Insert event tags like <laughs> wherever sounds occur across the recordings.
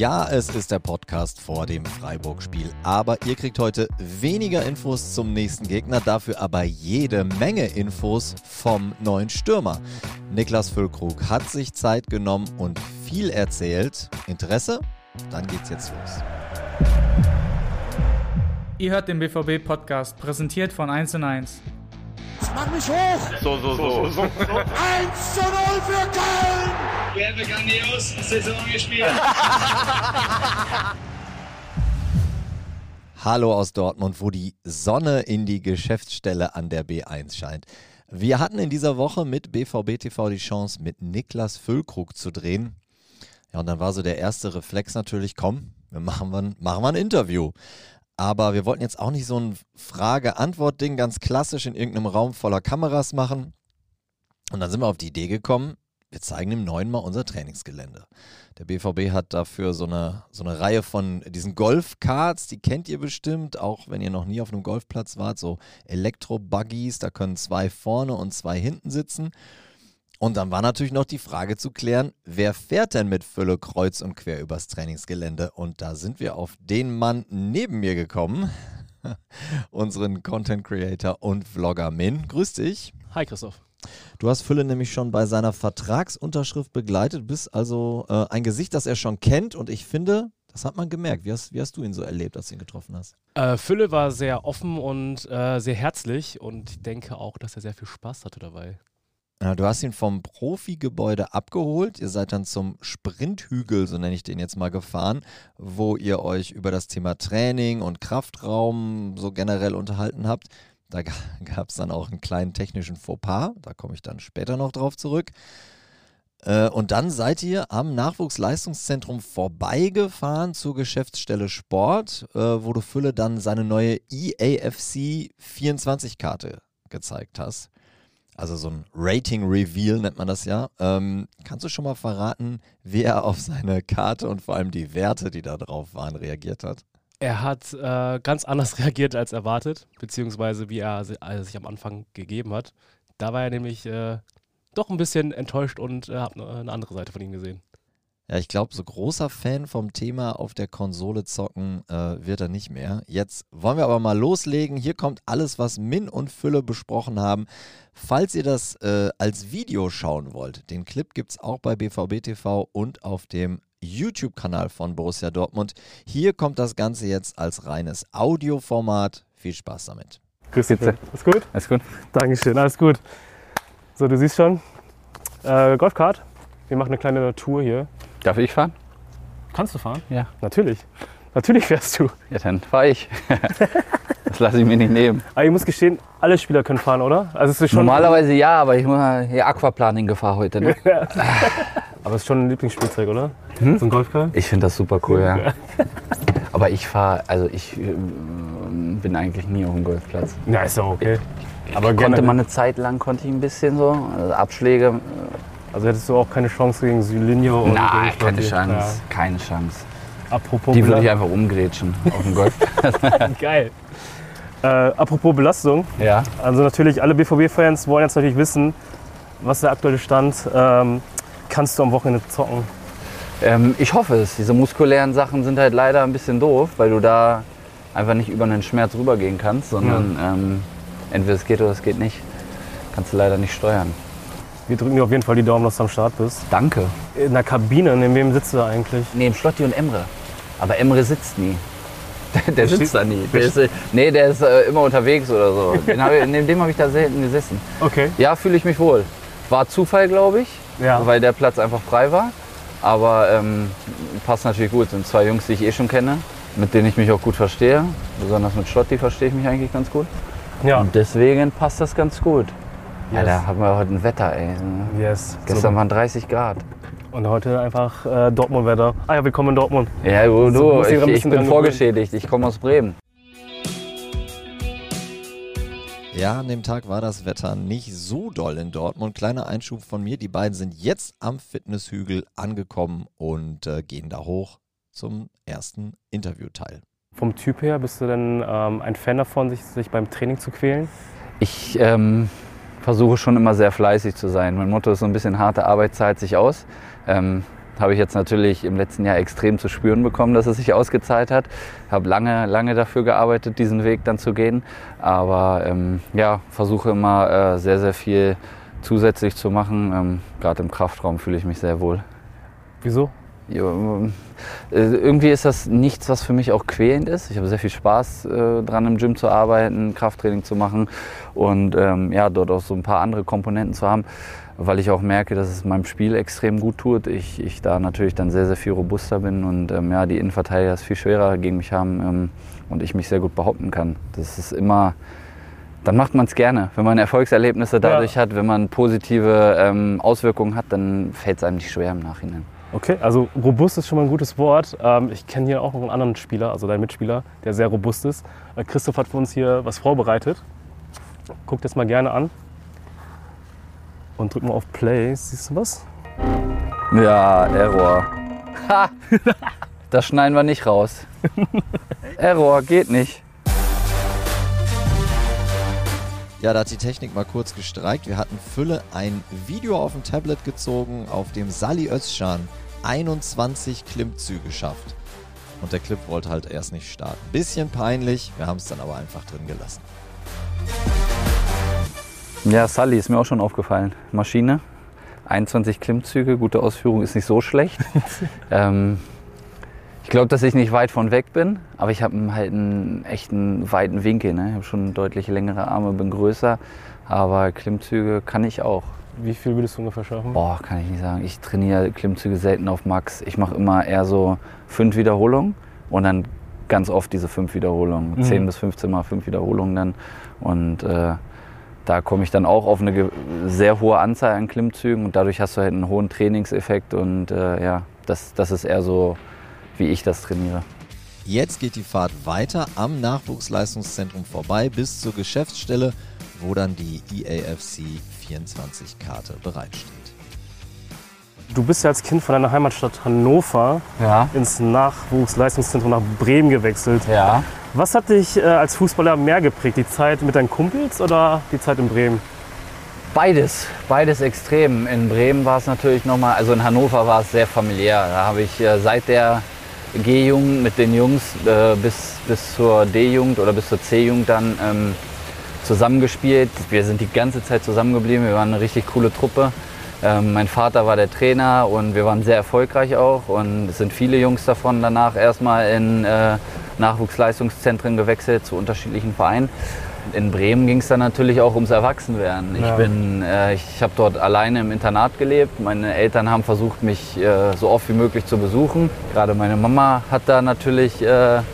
Ja, es ist der Podcast vor dem Freiburg-Spiel, aber ihr kriegt heute weniger Infos zum nächsten Gegner, dafür aber jede Menge Infos vom neuen Stürmer. Niklas Füllkrug hat sich Zeit genommen und viel erzählt. Interesse? Dann geht's jetzt los. Ihr hört den BVB-Podcast, präsentiert von 1 und 1. Mach mich hoch! So, so, so. 1 zu 0 für Köln! Wir haben grandios Saison gespielt. <laughs> Hallo aus Dortmund, wo die Sonne in die Geschäftsstelle an der B1 scheint. Wir hatten in dieser Woche mit BVB TV die Chance, mit Niklas Füllkrug zu drehen. Ja, und dann war so der erste Reflex natürlich, komm, wir machen, wir, machen wir ein Interview. Aber wir wollten jetzt auch nicht so ein Frage-Antwort-Ding ganz klassisch in irgendeinem Raum voller Kameras machen. Und dann sind wir auf die Idee gekommen, wir zeigen dem Neuen mal unser Trainingsgelände. Der BVB hat dafür so eine, so eine Reihe von diesen Golfkarts, die kennt ihr bestimmt, auch wenn ihr noch nie auf einem Golfplatz wart, so Elektro-Buggies, da können zwei vorne und zwei hinten sitzen. Und dann war natürlich noch die Frage zu klären, wer fährt denn mit Fülle kreuz und quer übers Trainingsgelände? Und da sind wir auf den Mann neben mir gekommen, <laughs> unseren Content Creator und Vlogger Min. Grüß dich. Hi Christoph. Du hast Fülle nämlich schon bei seiner Vertragsunterschrift begleitet, bist also äh, ein Gesicht, das er schon kennt und ich finde, das hat man gemerkt. Wie hast, wie hast du ihn so erlebt, als du ihn getroffen hast? Äh, Fülle war sehr offen und äh, sehr herzlich und ich denke auch, dass er sehr viel Spaß hatte dabei. Du hast ihn vom Profigebäude abgeholt. Ihr seid dann zum Sprinthügel, so nenne ich den jetzt mal, gefahren, wo ihr euch über das Thema Training und Kraftraum so generell unterhalten habt. Da <laughs> gab es dann auch einen kleinen technischen Fauxpas. Da komme ich dann später noch drauf zurück. Äh, und dann seid ihr am Nachwuchsleistungszentrum vorbeigefahren zur Geschäftsstelle Sport, äh, wo du Fülle dann seine neue EAFC 24-Karte gezeigt hast also so ein Rating-Reveal nennt man das ja. Ähm, kannst du schon mal verraten, wie er auf seine Karte und vor allem die Werte, die da drauf waren, reagiert hat? Er hat äh, ganz anders <laughs> reagiert als erwartet, beziehungsweise wie er also sich am Anfang gegeben hat. Da war er nämlich äh, doch ein bisschen enttäuscht und äh, hat eine andere Seite von ihm gesehen. Ja, ich glaube, so großer Fan vom Thema auf der Konsole zocken äh, wird er nicht mehr. Jetzt wollen wir aber mal loslegen. Hier kommt alles, was Min und Fülle besprochen haben. Falls ihr das äh, als Video schauen wollt, den Clip gibt es auch bei BVB TV und auf dem YouTube-Kanal von Borussia Dortmund. Hier kommt das Ganze jetzt als reines Audioformat. Viel Spaß damit. Grüß dich. Alles gut? Alles gut. Dankeschön, alles gut. So, du siehst schon, äh, Golfkart. Wir machen eine kleine Tour hier. Darf ich fahren? Kannst du fahren? Ja. Natürlich. Natürlich fährst du. Ja, dann fahre ich. <laughs> das lasse ich mir nicht nehmen. Aber ich muss gestehen, alle Spieler können fahren, oder? Also es ist schon Normalerweise ja, aber ich muss hier Aquaplaning gefahren heute. Ne? <laughs> Aber es ist schon ein Lieblingsspielzeug, oder? So ein Golfkart? Ich finde das super cool, ja. <laughs> Aber ich fahre, also ich äh, bin eigentlich nie auf dem Golfplatz. Ja, ist doch okay. Aber Konnte man eine Zeit lang, konnte ich ein bisschen so, also Abschläge. Also hättest du auch keine Chance gegen Sylinho und Nein, keine? Chance, keine Chance. Ja. Apropos Die würde ich einfach umgrätschen auf dem Golfplatz. <laughs> <laughs> Geil. Äh, apropos Belastung. ja. Also natürlich, alle BVB-Fans wollen jetzt natürlich wissen, was der aktuelle Stand. Ähm, kannst du am Wochenende zocken? Ähm, ich hoffe es. Diese muskulären Sachen sind halt leider ein bisschen doof, weil du da einfach nicht über einen Schmerz rübergehen kannst, sondern ähm, entweder es geht oder es geht nicht. Kannst du leider nicht steuern. Wir drücken dir auf jeden Fall die Daumen, dass du am Start bist. Danke. In der Kabine, neben wem sitzt du da eigentlich? Neben Schlotti und Emre. Aber Emre sitzt nie. <laughs> Der, der sitzt da nie. Der ist, äh, nee, der ist äh, immer unterwegs oder so. Den hab ich, neben dem habe ich da selten gesessen. Okay. Ja, fühle ich mich wohl. War Zufall, glaube ich, Ja. weil der Platz einfach frei war. Aber ähm, passt natürlich gut. Sind zwei Jungs, die ich eh schon kenne, mit denen ich mich auch gut verstehe. Besonders mit Schlotti verstehe ich mich eigentlich ganz gut. Ja. Und deswegen passt das ganz gut. Ja, Yes. da haben wir heute ein Wetter, ey. Yes. Gestern so. waren 30 Grad. Und heute einfach äh, Dortmund-Wetter. Ah ja, willkommen in Dortmund. Ja, du, So, ich ich, ein ich bisschen bin vorgeschädigt. Ich komme aus Bremen. Ja, an dem Tag war das Wetter nicht so doll in Dortmund. Kleiner Einschub von mir. Die beiden sind jetzt am Fitnesshügel angekommen und äh, gehen da hoch zum ersten Interviewteil. Vom Typ her bist du denn ähm, ein Fan davon, sich, sich beim Training zu quälen? Ich ähm, versuche schon immer sehr fleißig zu sein. Mein Motto ist so ein bisschen harte Arbeit zahlt sich aus. Ähm, habe ich jetzt natürlich im letzten Jahr extrem zu spüren bekommen, dass es sich ausgezahlt hat. Habe lange, lange dafür gearbeitet, diesen Weg dann zu gehen. Aber ähm, ja, versuche immer äh, sehr, sehr viel zusätzlich zu machen. Ähm, Gerade im Kraftraum fühle ich mich sehr wohl. Wieso? Äh, irgendwie ist das nichts, was für mich auch quälend ist. Ich habe sehr viel Spaß äh, dran, im Gym zu arbeiten, Krafttraining zu machen und ähm, ja, dort auch so ein paar andere Komponenten zu haben, weil ich auch merke, dass es meinem Spiel extrem gut tut. Ich, ich da natürlich dann sehr, sehr viel robuster bin und ähm, ja, die Innenverteidiger es viel schwerer gegen mich haben ähm, und ich mich sehr gut behaupten kann. Das ist immer dann macht man es gerne. Wenn man Erfolgserlebnisse dadurch ja. hat, wenn man positive ähm, Auswirkungen hat, dann fällt es einem nicht schwer im Nachhinein. Okay, also robust ist schon mal ein gutes Wort. Ähm, ich kenne hier auch noch einen anderen Spieler, also deinen Mitspieler, der sehr robust ist. Äh, Christoph hat für uns hier was vorbereitet. Guckt das mal gerne an. Und drück mal auf Play. Siehst du was? Ja, Error. Ha! Das schneiden wir nicht raus. <laughs> Error, geht nicht. Ja, da hat die Technik mal kurz gestreikt. Wir hatten Fülle ein Video auf dem Tablet gezogen, auf dem Sally Özcan 21 Klimmzüge schafft. Und der Clip wollte halt erst nicht starten. Bisschen peinlich, wir haben es dann aber einfach drin gelassen. Ja, Sally ist mir auch schon aufgefallen. Maschine, 21 Klimmzüge, gute Ausführung ist nicht so schlecht. <laughs> ähm, ich glaube, dass ich nicht weit von weg bin, aber ich habe halt einen echten weiten Winkel. Ne? Ich habe schon deutlich längere Arme, bin größer, aber Klimmzüge kann ich auch. Wie viel würdest du ungefähr schaffen? Boah, kann ich nicht sagen. Ich trainiere Klimmzüge selten auf Max. Ich mache immer eher so fünf Wiederholungen und dann ganz oft diese fünf Wiederholungen. Mhm. 10 bis 15 mal fünf Wiederholungen dann. Und äh, da komme ich dann auch auf eine sehr hohe Anzahl an Klimmzügen und dadurch hast du halt einen hohen Trainingseffekt und äh, ja, das, das ist eher so wie ich das trainiere. Jetzt geht die Fahrt weiter am Nachwuchsleistungszentrum vorbei bis zur Geschäftsstelle, wo dann die EAFC 24-Karte bereitsteht. Du bist ja als Kind von deiner Heimatstadt Hannover ja. ins Nachwuchsleistungszentrum nach Bremen gewechselt. Ja. Was hat dich äh, als Fußballer mehr geprägt? Die Zeit mit deinen Kumpels oder die Zeit in Bremen? Beides, beides extrem. In Bremen war es natürlich nochmal, also in Hannover war es sehr familiär. Da habe ich äh, seit der G-Jugend mit den Jungs äh, bis, bis zur D-Jugend oder bis zur C-Jugend dann ähm, zusammengespielt. Wir sind die ganze Zeit zusammengeblieben. Wir waren eine richtig coole Truppe. Ähm, mein Vater war der Trainer und wir waren sehr erfolgreich auch. Und es sind viele Jungs davon danach erstmal in äh, Nachwuchsleistungszentren gewechselt zu unterschiedlichen Vereinen. In Bremen ging es dann natürlich auch ums Erwachsenwerden. Ich, äh, ich habe dort alleine im Internat gelebt. Meine Eltern haben versucht, mich äh, so oft wie möglich zu besuchen. Gerade meine Mama hat da natürlich äh, ein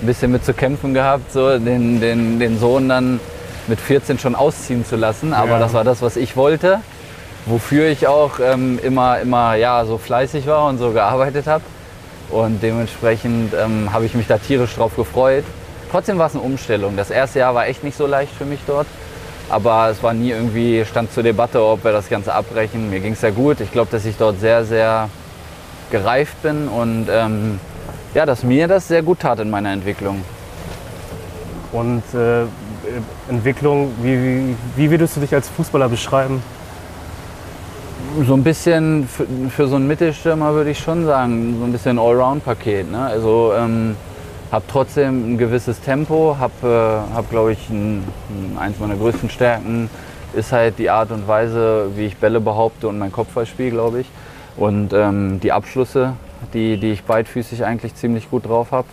bisschen mit zu kämpfen gehabt, so den, den, den Sohn dann mit 14 schon ausziehen zu lassen. Aber ja. das war das, was ich wollte, wofür ich auch ähm, immer, immer ja, so fleißig war und so gearbeitet habe. Und dementsprechend ähm, habe ich mich da tierisch drauf gefreut. Trotzdem war es eine Umstellung. Das erste Jahr war echt nicht so leicht für mich dort. Aber es war nie irgendwie, stand zur Debatte, ob wir das Ganze abbrechen. Mir ging es sehr gut. Ich glaube, dass ich dort sehr, sehr gereift bin und ähm, ja, dass mir das sehr gut tat in meiner Entwicklung. Und äh, Entwicklung, wie, wie, wie würdest du dich als Fußballer beschreiben? So ein bisschen für, für so einen Mittelstürmer würde ich schon sagen, so ein bisschen Allround-Paket. Ne? Also ähm, habe trotzdem ein gewisses Tempo, habe, äh, hab, glaube ich, ein, ein, eins meiner größten Stärken ist halt die Art und Weise, wie ich Bälle behaupte und mein Kopfballspiel, glaube ich. Und ähm, die Abschlüsse, die, die ich beidfüßig eigentlich ziemlich gut drauf habe.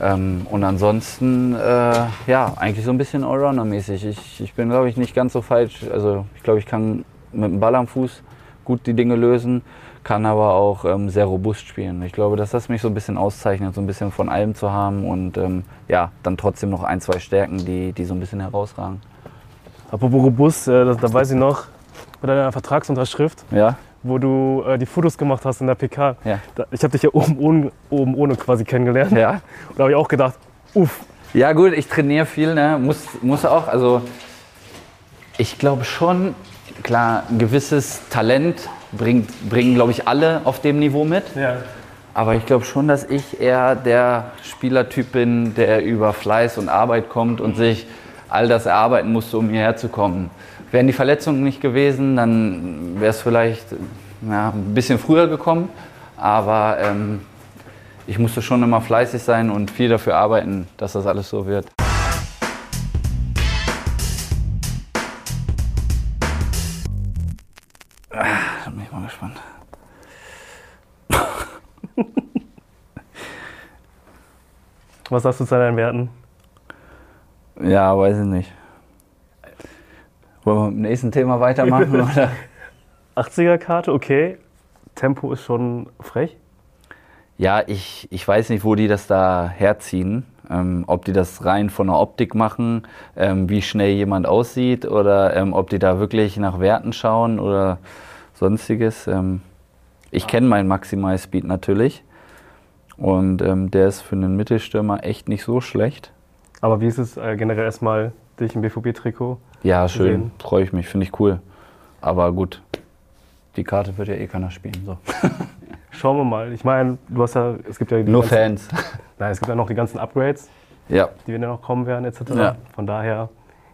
Ähm, und ansonsten, äh, ja, eigentlich so ein bisschen Allrounder-mäßig. Ich, ich bin, glaube ich, nicht ganz so falsch. Also ich glaube, ich kann mit dem Ball am Fuß gut die Dinge lösen kann aber auch ähm, sehr robust spielen. Ich glaube, dass das mich so ein bisschen auszeichnet, so ein bisschen von allem zu haben und ähm, ja, dann trotzdem noch ein, zwei Stärken, die, die so ein bisschen herausragen. Apropos robust, äh, da weiß ich noch, bei deiner Vertragsunterschrift, ja? Wo du äh, die Fotos gemacht hast in der PK. Ja. Da, ich habe dich ja oben ohne, oben ohne quasi kennengelernt. Ja. Und da habe ich auch gedacht, uff. Ja gut, ich trainiere viel, ne? muss, muss auch. Also ich glaube schon, klar, ein gewisses Talent bringt, bringen, glaube ich, alle auf dem Niveau mit. Ja. Aber ich glaube schon, dass ich eher der Spielertyp bin, der über Fleiß und Arbeit kommt und sich all das erarbeiten musste, um hierher zu kommen. Wären die Verletzungen nicht gewesen, dann wäre es vielleicht ja, ein bisschen früher gekommen, aber ähm, ich musste schon immer fleißig sein und viel dafür arbeiten, dass das alles so wird. Ah, da bin ich mal gespannt. <laughs> Was sagst du zu deinen Werten? Ja, weiß ich nicht. Wollen wir mit dem nächsten Thema weitermachen? <laughs> oder? 80er-Karte, okay. Tempo ist schon frech. Ja, ich, ich weiß nicht, wo die das da herziehen. Ähm, ob die das rein von der Optik machen, ähm, wie schnell jemand aussieht oder ähm, ob die da wirklich nach Werten schauen oder sonstiges. Ähm, ich kenne meinen Maximal Speed natürlich und ähm, der ist für einen Mittelstürmer echt nicht so schlecht. Aber wie ist es äh, generell erstmal, dich im BVB-Trikot? Ja, schön, freue ich mich, finde ich cool. Aber gut, die Karte wird ja eh keiner spielen. So. <laughs> Schauen wir mal. Ich meine, du hast ja, es gibt ja die Nur ganzen, Fans. <laughs> Nein, es gibt ja noch die ganzen Upgrades, Ja, die werden ja noch kommen werden, etc. Ja. Von daher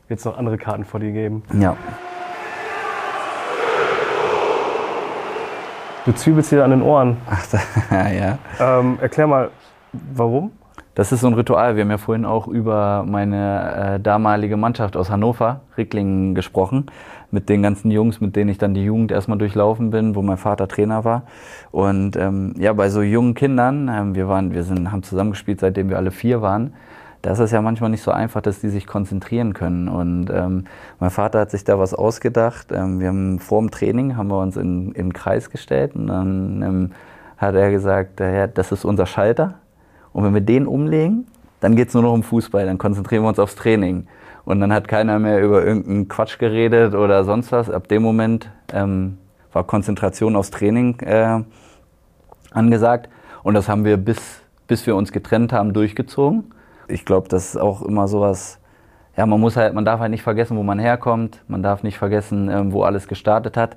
wird es noch andere Karten vor dir geben. ja. Du zwiebelst dir an den Ohren. Ach, <laughs> ja. Ähm, erklär mal, warum? Das ist so ein Ritual. Wir haben ja vorhin auch über meine äh, damalige Mannschaft aus Hannover, Ricklingen, gesprochen. Mit den ganzen Jungs, mit denen ich dann die Jugend erstmal durchlaufen bin, wo mein Vater Trainer war. Und ähm, ja, bei so jungen Kindern, ähm, wir, waren, wir sind, haben zusammengespielt, seitdem wir alle vier waren. Da ist es ja manchmal nicht so einfach, dass die sich konzentrieren können. Und ähm, mein Vater hat sich da was ausgedacht. Ähm, wir haben vor dem Training haben wir uns in, in den Kreis gestellt und dann ähm, hat er gesagt, ja, das ist unser Schalter. Und wenn wir den umlegen, dann geht es nur noch um Fußball, dann konzentrieren wir uns aufs Training. Und dann hat keiner mehr über irgendeinen Quatsch geredet oder sonst was. Ab dem Moment ähm, war Konzentration aufs Training äh, angesagt. Und das haben wir bis, bis wir uns getrennt haben durchgezogen. Ich glaube, das ist auch immer sowas, ja, man muss halt, man darf halt nicht vergessen, wo man herkommt. Man darf nicht vergessen, ähm, wo alles gestartet hat.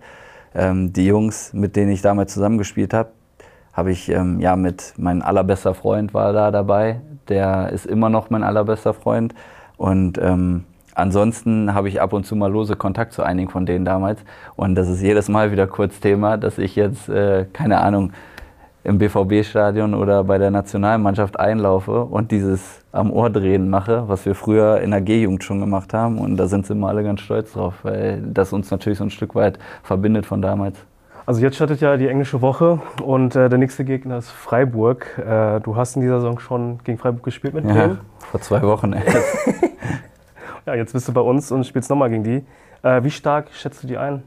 Ähm, die Jungs, mit denen ich damals zusammengespielt habe, habe ich ähm, ja mit mein allerbester Freund war da dabei. Der ist immer noch mein allerbester Freund. Und ähm, ansonsten habe ich ab und zu mal lose Kontakt zu einigen von denen damals. Und das ist jedes Mal wieder kurz Thema, dass ich jetzt, äh, keine Ahnung, im BVB-Stadion oder bei der Nationalmannschaft einlaufe und dieses am Ohr drehen mache, was wir früher in der G-Jugend schon gemacht haben. Und da sind sie immer alle ganz stolz drauf, weil das uns natürlich so ein Stück weit verbindet von damals. Also jetzt startet ja die englische Woche und äh, der nächste Gegner ist Freiburg. Äh, du hast in dieser Saison schon gegen Freiburg gespielt mit Ja, denen. vor zwei Wochen erst. <laughs> Ja, jetzt bist du bei uns und spielst nochmal gegen die. Äh, wie stark schätzt du die ein?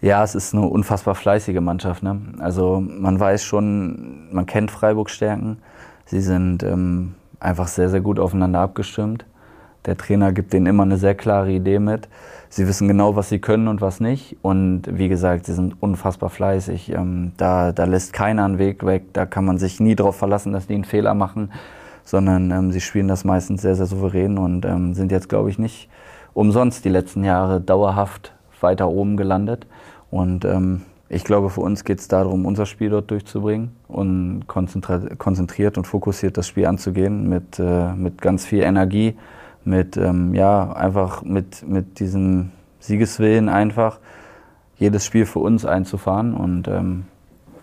Ja, es ist eine unfassbar fleißige Mannschaft. Ne? Also man weiß schon, man kennt Freiburgs Stärken. Sie sind ähm, einfach sehr, sehr gut aufeinander abgestimmt. Der Trainer gibt denen immer eine sehr klare Idee mit. Sie wissen genau, was sie können und was nicht. Und wie gesagt, sie sind unfassbar fleißig. Ähm, da, da lässt keiner einen Weg weg. Da kann man sich nie darauf verlassen, dass die einen Fehler machen, sondern ähm, sie spielen das meistens sehr, sehr souverän und ähm, sind jetzt, glaube ich, nicht umsonst die letzten Jahre dauerhaft weiter oben gelandet. Und ähm, ich glaube, für uns geht es darum, unser Spiel dort durchzubringen und konzentriert und fokussiert das Spiel anzugehen mit, äh, mit ganz viel Energie, mit, ähm, ja, einfach mit, mit diesem Siegeswillen einfach jedes Spiel für uns einzufahren. Und ähm,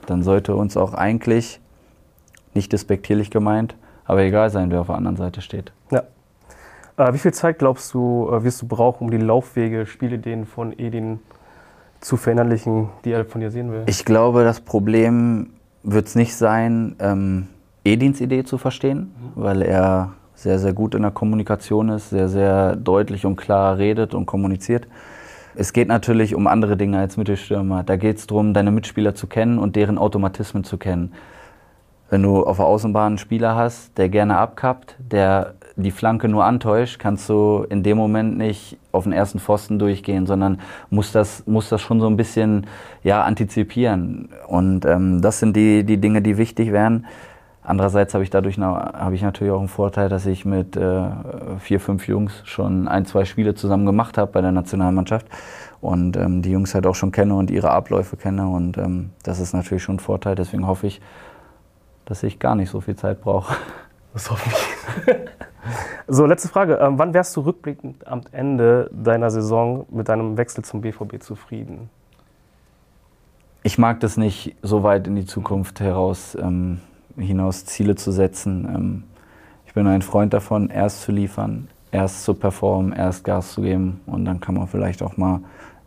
dann sollte uns auch eigentlich, nicht despektierlich gemeint, aber egal sein, wer auf der anderen Seite steht. Ja. Äh, wie viel Zeit glaubst du, äh, wirst du brauchen, um die Laufwege, Spielideen von Edin zu verinnerlichen, die er von dir sehen will? Ich glaube, das Problem wird es nicht sein, ähm, Edins Idee zu verstehen, weil er sehr, sehr gut in der Kommunikation ist, sehr, sehr deutlich und klar redet und kommuniziert. Es geht natürlich um andere Dinge als Mittelstürmer. Da geht es darum, deine Mitspieler zu kennen und deren Automatismen zu kennen. Wenn du auf der Außenbahn einen Spieler hast, der gerne abkappt, der die Flanke nur antäuscht, kannst du in dem Moment nicht auf den ersten Pfosten durchgehen, sondern musst das, musst das schon so ein bisschen ja, antizipieren. Und ähm, das sind die, die Dinge, die wichtig wären. Andererseits habe ich dadurch habe ich natürlich auch einen Vorteil, dass ich mit äh, vier, fünf Jungs schon ein, zwei Spiele zusammen gemacht habe bei der Nationalmannschaft und ähm, die Jungs halt auch schon kenne und ihre Abläufe kenne. Und ähm, das ist natürlich schon ein Vorteil. Deswegen hoffe ich, dass ich gar nicht so viel Zeit brauche. <laughs> Das hoffe ich. <laughs> so, letzte Frage. Ähm, wann wärst du rückblickend am Ende deiner Saison mit deinem Wechsel zum BVB zufrieden? ich mag das nicht, so weit in die Zukunft heraus ähm, hinaus Ziele zu setzen. Ähm, ich bin ein Freund davon, erst zu liefern, erst zu performen, erst Gas zu geben und dann kann man vielleicht auch mal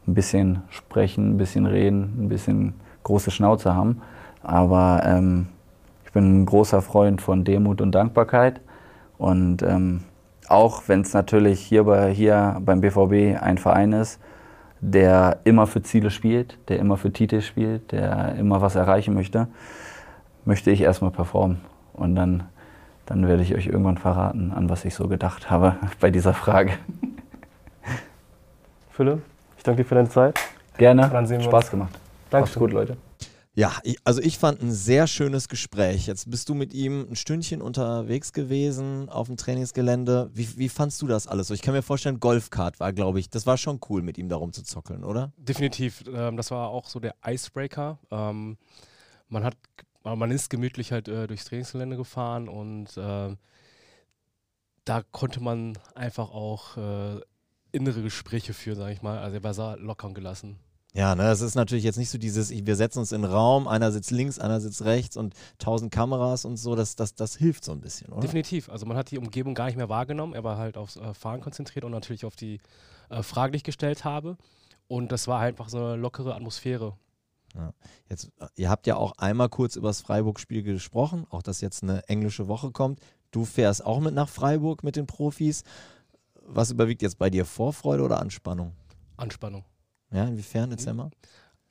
ein bisschen sprechen, ein bisschen reden, ein bisschen große Schnauze haben. Aber ähm, ich bin ein großer Freund von Demut und Dankbarkeit und ähm, auch wenn es natürlich hier, bei, hier beim BVB ein Verein ist, der immer für Ziele spielt, der immer für Titel spielt, der immer was erreichen möchte, möchte ich erstmal performen. Und dann, dann werde ich euch irgendwann verraten, an was ich so gedacht habe <laughs> bei dieser Frage. <laughs> Philipp, ich danke dir für deine Zeit. Gerne. Dann sehen wir Spaß uns. gemacht. Danke. Macht's gut, Leute. Ja, ich, also ich fand ein sehr schönes Gespräch. Jetzt bist du mit ihm ein Stündchen unterwegs gewesen auf dem Trainingsgelände. Wie, wie fandst du das alles so? Ich kann mir vorstellen, Golfkart war, glaube ich, das war schon cool, mit ihm darum zu zockeln, oder? Definitiv. Ähm, das war auch so der Icebreaker. Ähm, man hat, man ist gemütlich halt äh, durchs Trainingsgelände gefahren und äh, da konnte man einfach auch äh, innere Gespräche führen, sage ich mal. Also er war sehr locker und gelassen. Ja, ne, es ist natürlich jetzt nicht so dieses, ich- wir setzen uns in den Raum, einer sitzt links, einer sitzt rechts und tausend Kameras und so, das, das, das hilft so ein bisschen, oder? Definitiv. Also man hat die Umgebung gar nicht mehr wahrgenommen. Er war halt aufs äh, Fahren konzentriert und natürlich auf die äh, Fragen, die ich gestellt habe. Und das war einfach so eine lockere Atmosphäre. Jetzt, äh, ihr habt ja auch einmal kurz über das Freiburg-Spiel gesprochen, auch dass jetzt eine englische Woche kommt. Du fährst auch mit nach Freiburg mit den Profis. Was überwiegt jetzt bei dir? Vorfreude oder Anspannung? Anspannung. Ja, inwiefern? Erzähl mal.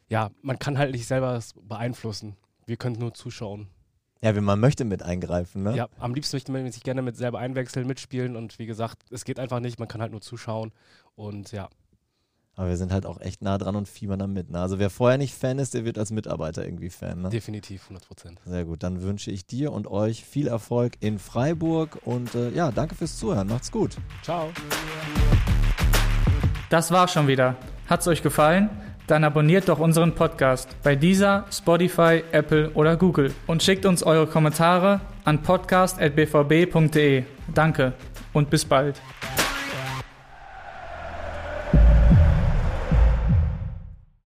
Ja, man kann halt nicht selber beeinflussen. Wir können nur zuschauen. Ja, wenn man möchte mit eingreifen, ne? Ja, am liebsten möchte man sich gerne mit selber einwechseln, mitspielen und wie gesagt, es geht einfach nicht, man kann halt nur zuschauen und ja, Aber wir sind halt auch echt nah dran und fiebern da mit. Ne? Also wer vorher nicht Fan ist, der wird als Mitarbeiter irgendwie Fan. Ne? definitiv 100 Prozent. Sehr gut, dann wünsche ich dir und euch viel Erfolg in Freiburg und äh, ja, danke fürs Zuhören. Macht's gut. Ciao. Das war's schon wieder. Hat's euch gefallen? Dann abonniert doch unseren Podcast bei dieser, Spotify, Apple oder Google und schickt uns eure Kommentare an podcast.bvb.de. Danke und bis bald.